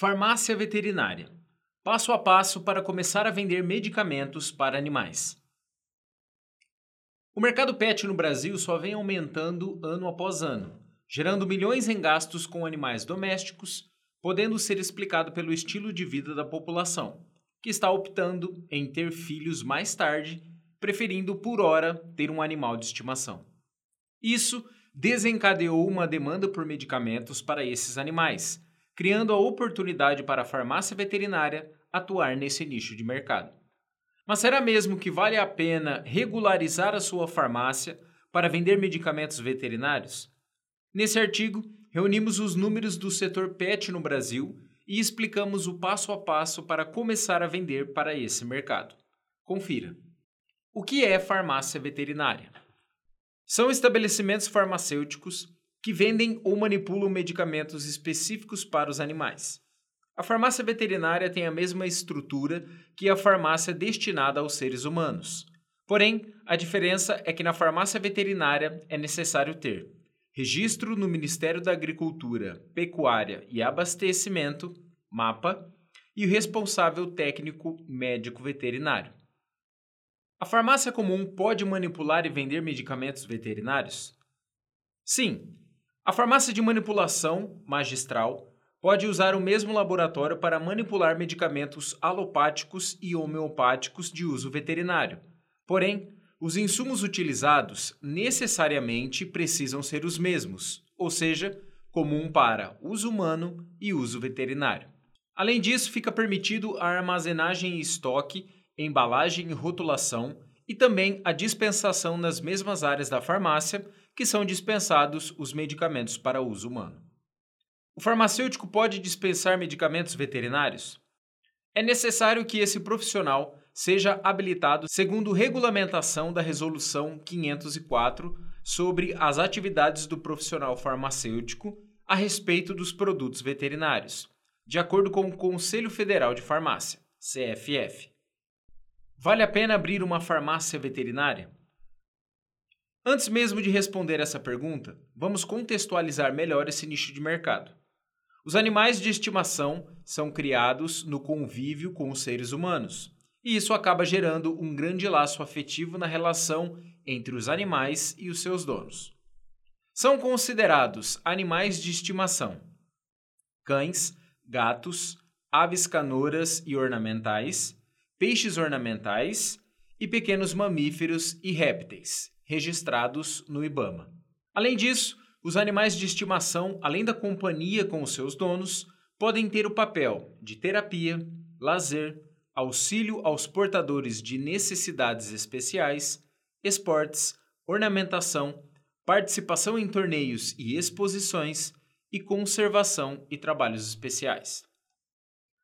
Farmácia veterinária. Passo a passo para começar a vender medicamentos para animais. O mercado pet no Brasil só vem aumentando ano após ano, gerando milhões em gastos com animais domésticos, podendo ser explicado pelo estilo de vida da população, que está optando em ter filhos mais tarde, preferindo por hora ter um animal de estimação. Isso desencadeou uma demanda por medicamentos para esses animais criando a oportunidade para a farmácia veterinária atuar nesse nicho de mercado. Mas será mesmo que vale a pena regularizar a sua farmácia para vender medicamentos veterinários? Nesse artigo, reunimos os números do setor PET no Brasil e explicamos o passo a passo para começar a vender para esse mercado. Confira. O que é farmácia veterinária? São estabelecimentos farmacêuticos que vendem ou manipulam medicamentos específicos para os animais. A farmácia veterinária tem a mesma estrutura que a farmácia destinada aos seres humanos. Porém, a diferença é que na farmácia veterinária é necessário ter registro no Ministério da Agricultura, Pecuária e Abastecimento, MAPA, e o responsável técnico médico veterinário. A farmácia comum pode manipular e vender medicamentos veterinários? Sim, a farmácia de manipulação magistral pode usar o mesmo laboratório para manipular medicamentos alopáticos e homeopáticos de uso veterinário. Porém, os insumos utilizados necessariamente precisam ser os mesmos, ou seja, comum para uso humano e uso veterinário. Além disso, fica permitido a armazenagem em estoque, embalagem e rotulação e também a dispensação nas mesmas áreas da farmácia que são dispensados os medicamentos para uso humano. O farmacêutico pode dispensar medicamentos veterinários? É necessário que esse profissional seja habilitado segundo regulamentação da Resolução 504 sobre as atividades do profissional farmacêutico a respeito dos produtos veterinários, de acordo com o Conselho Federal de Farmácia, CFF. Vale a pena abrir uma farmácia veterinária? Antes mesmo de responder essa pergunta, vamos contextualizar melhor esse nicho de mercado. Os animais de estimação são criados no convívio com os seres humanos, e isso acaba gerando um grande laço afetivo na relação entre os animais e os seus donos. São considerados animais de estimação cães, gatos, aves canoras e ornamentais, peixes ornamentais e pequenos mamíferos e répteis, registrados no IBAMA. Além disso, os animais de estimação, além da companhia com os seus donos, podem ter o papel de terapia, lazer, auxílio aos portadores de necessidades especiais, esportes, ornamentação, participação em torneios e exposições e conservação e trabalhos especiais.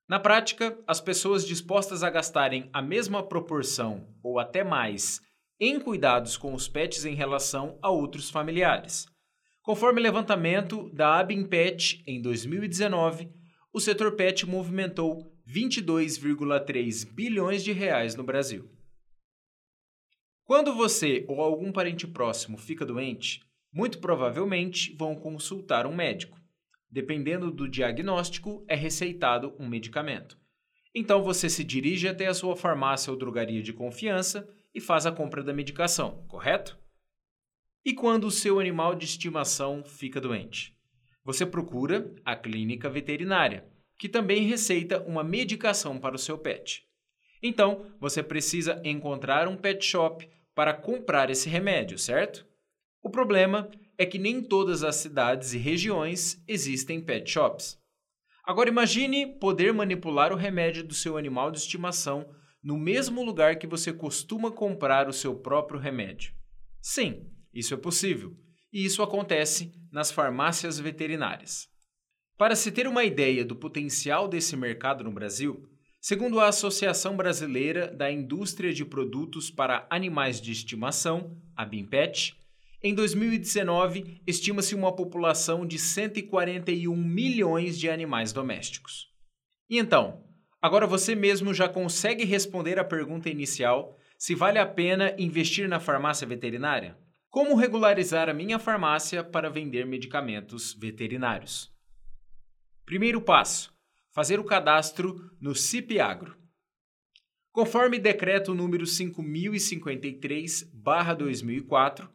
Na prática, as pessoas dispostas a gastarem a mesma proporção ou até mais em cuidados com os pets em relação a outros familiares. Conforme levantamento da Abimpet em 2019, o setor pet movimentou 22,3 bilhões de reais no Brasil. Quando você ou algum parente próximo fica doente, muito provavelmente vão consultar um médico. Dependendo do diagnóstico, é receitado um medicamento. Então você se dirige até a sua farmácia ou drogaria de confiança e faz a compra da medicação, correto? E quando o seu animal de estimação fica doente? Você procura a clínica veterinária, que também receita uma medicação para o seu pet. Então, você precisa encontrar um pet shop para comprar esse remédio, certo? O problema é que nem todas as cidades e regiões existem pet shops. Agora imagine poder manipular o remédio do seu animal de estimação no mesmo lugar que você costuma comprar o seu próprio remédio. Sim, isso é possível, e isso acontece nas farmácias veterinárias. Para se ter uma ideia do potencial desse mercado no Brasil, segundo a Associação Brasileira da Indústria de Produtos para Animais de Estimação, a BIMPET, em 2019 estima-se uma população de 141 milhões de animais domésticos. E então, Agora você mesmo já consegue responder a pergunta inicial se vale a pena investir na farmácia veterinária? Como regularizar a minha farmácia para vender medicamentos veterinários? Primeiro passo: fazer o cadastro no CIPAgro. Conforme decreto número 5053/2004,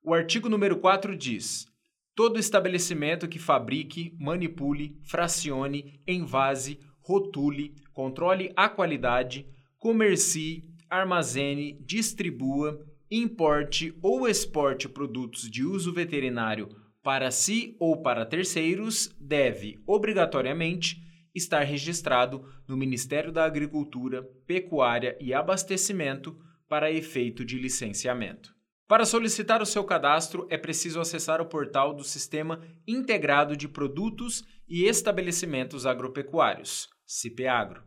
o artigo número 4 diz: todo estabelecimento que fabrique, manipule, fracione, envase, rotule, controle a qualidade, comercie, armazene, distribua, importe ou exporte produtos de uso veterinário para si ou para terceiros deve, obrigatoriamente, estar registrado no Ministério da Agricultura, Pecuária e Abastecimento para efeito de licenciamento. Para solicitar o seu cadastro, é preciso acessar o portal do Sistema Integrado de Produtos e Estabelecimentos Agropecuários, CIPEAGRO.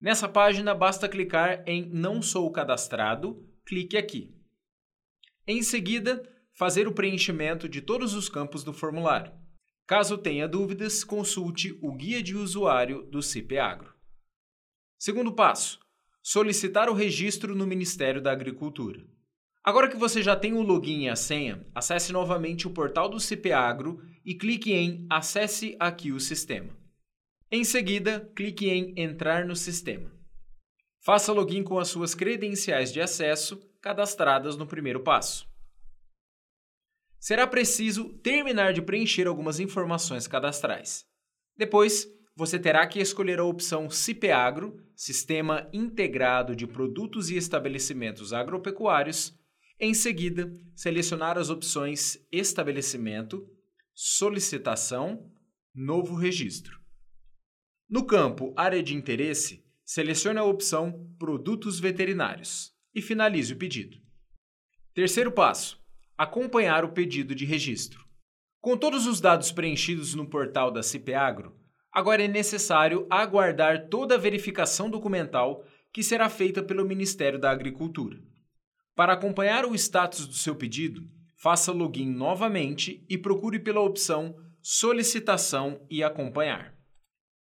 Nessa página, basta clicar em Não sou cadastrado, clique aqui. Em seguida, fazer o preenchimento de todos os campos do formulário. Caso tenha dúvidas, consulte o guia de usuário do CIPEAGRO. Segundo passo: solicitar o registro no Ministério da Agricultura. Agora que você já tem o login e a senha, acesse novamente o portal do CIPEAGRO e clique em Acesse aqui o sistema. Em seguida, clique em Entrar no sistema. Faça login com as suas credenciais de acesso cadastradas no primeiro passo. Será preciso terminar de preencher algumas informações cadastrais. Depois, você terá que escolher a opção CIPEAGRO, Sistema Integrado de Produtos e Estabelecimentos Agropecuários, em seguida, selecionar as opções Estabelecimento, Solicitação, Novo Registro. No campo Área de Interesse, selecione a opção Produtos Veterinários e finalize o pedido. Terceiro passo: acompanhar o pedido de registro. Com todos os dados preenchidos no portal da CIPEAGRO, agora é necessário aguardar toda a verificação documental que será feita pelo Ministério da Agricultura. Para acompanhar o status do seu pedido, faça login novamente e procure pela opção Solicitação e Acompanhar.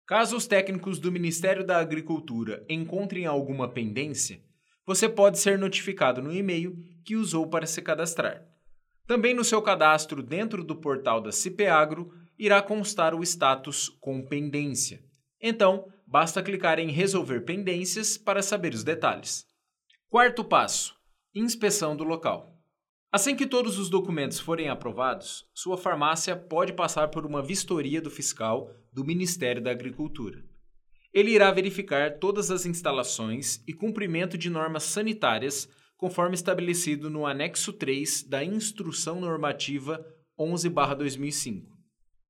Caso os técnicos do Ministério da Agricultura encontrem alguma pendência, você pode ser notificado no e-mail que usou para se cadastrar. Também no seu cadastro dentro do portal da CIPEAGRO irá constar o status com pendência. Então, basta clicar em Resolver pendências para saber os detalhes. Quarto passo: Inspeção do local. Assim que todos os documentos forem aprovados, sua farmácia pode passar por uma vistoria do fiscal do Ministério da Agricultura. Ele irá verificar todas as instalações e cumprimento de normas sanitárias conforme estabelecido no anexo 3 da Instrução Normativa 11/2005.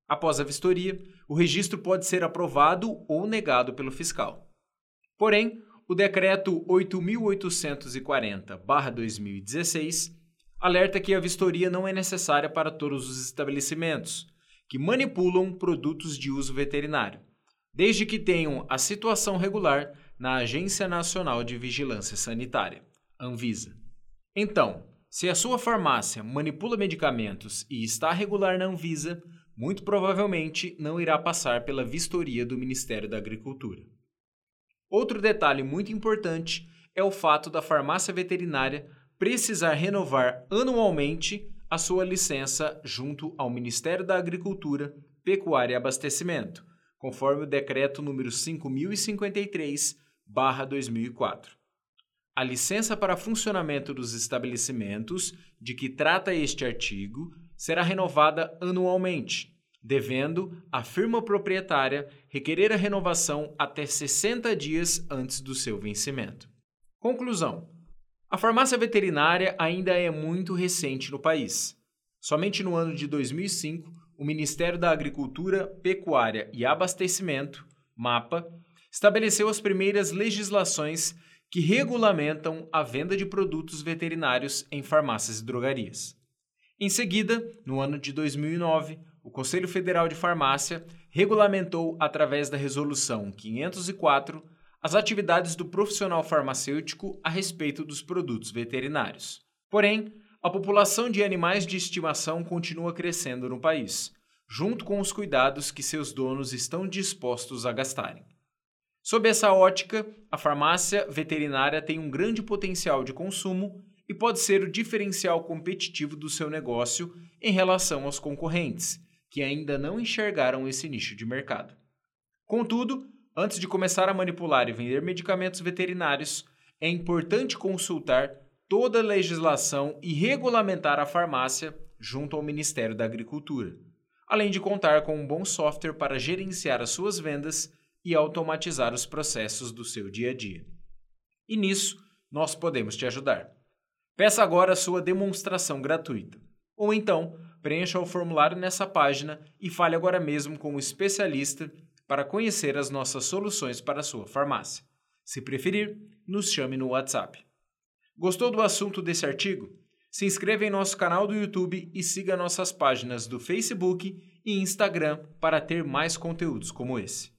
Após a vistoria, o registro pode ser aprovado ou negado pelo fiscal. Porém, o decreto 8840/2016 alerta que a vistoria não é necessária para todos os estabelecimentos que manipulam produtos de uso veterinário, desde que tenham a situação regular na Agência Nacional de Vigilância Sanitária, Anvisa. Então, se a sua farmácia manipula medicamentos e está regular na Anvisa, muito provavelmente não irá passar pela vistoria do Ministério da Agricultura. Outro detalhe muito importante é o fato da farmácia veterinária precisar renovar anualmente a sua licença junto ao Ministério da Agricultura, Pecuária e Abastecimento, conforme o decreto número 5053/2004. A licença para funcionamento dos estabelecimentos de que trata este artigo será renovada anualmente devendo a firma proprietária requerer a renovação até 60 dias antes do seu vencimento. Conclusão: a farmácia veterinária ainda é muito recente no país. Somente no ano de 2005, o Ministério da Agricultura, Pecuária e Abastecimento, MAPA, estabeleceu as primeiras legislações que regulamentam a venda de produtos veterinários em farmácias e drogarias. Em seguida, no ano de 2009, o Conselho Federal de Farmácia regulamentou, através da Resolução 504, as atividades do profissional farmacêutico a respeito dos produtos veterinários. Porém, a população de animais de estimação continua crescendo no país, junto com os cuidados que seus donos estão dispostos a gastarem. Sob essa ótica, a farmácia veterinária tem um grande potencial de consumo e pode ser o diferencial competitivo do seu negócio em relação aos concorrentes, que ainda não enxergaram esse nicho de mercado. Contudo, antes de começar a manipular e vender medicamentos veterinários, é importante consultar toda a legislação e regulamentar a farmácia junto ao Ministério da Agricultura, além de contar com um bom software para gerenciar as suas vendas e automatizar os processos do seu dia a dia. E nisso, nós podemos te ajudar. Peça agora a sua demonstração gratuita. Ou então, preencha o formulário nessa página e fale agora mesmo com um especialista para conhecer as nossas soluções para sua farmácia. Se preferir, nos chame no WhatsApp. Gostou do assunto desse artigo? Se inscreva em nosso canal do YouTube e siga nossas páginas do Facebook e Instagram para ter mais conteúdos como esse.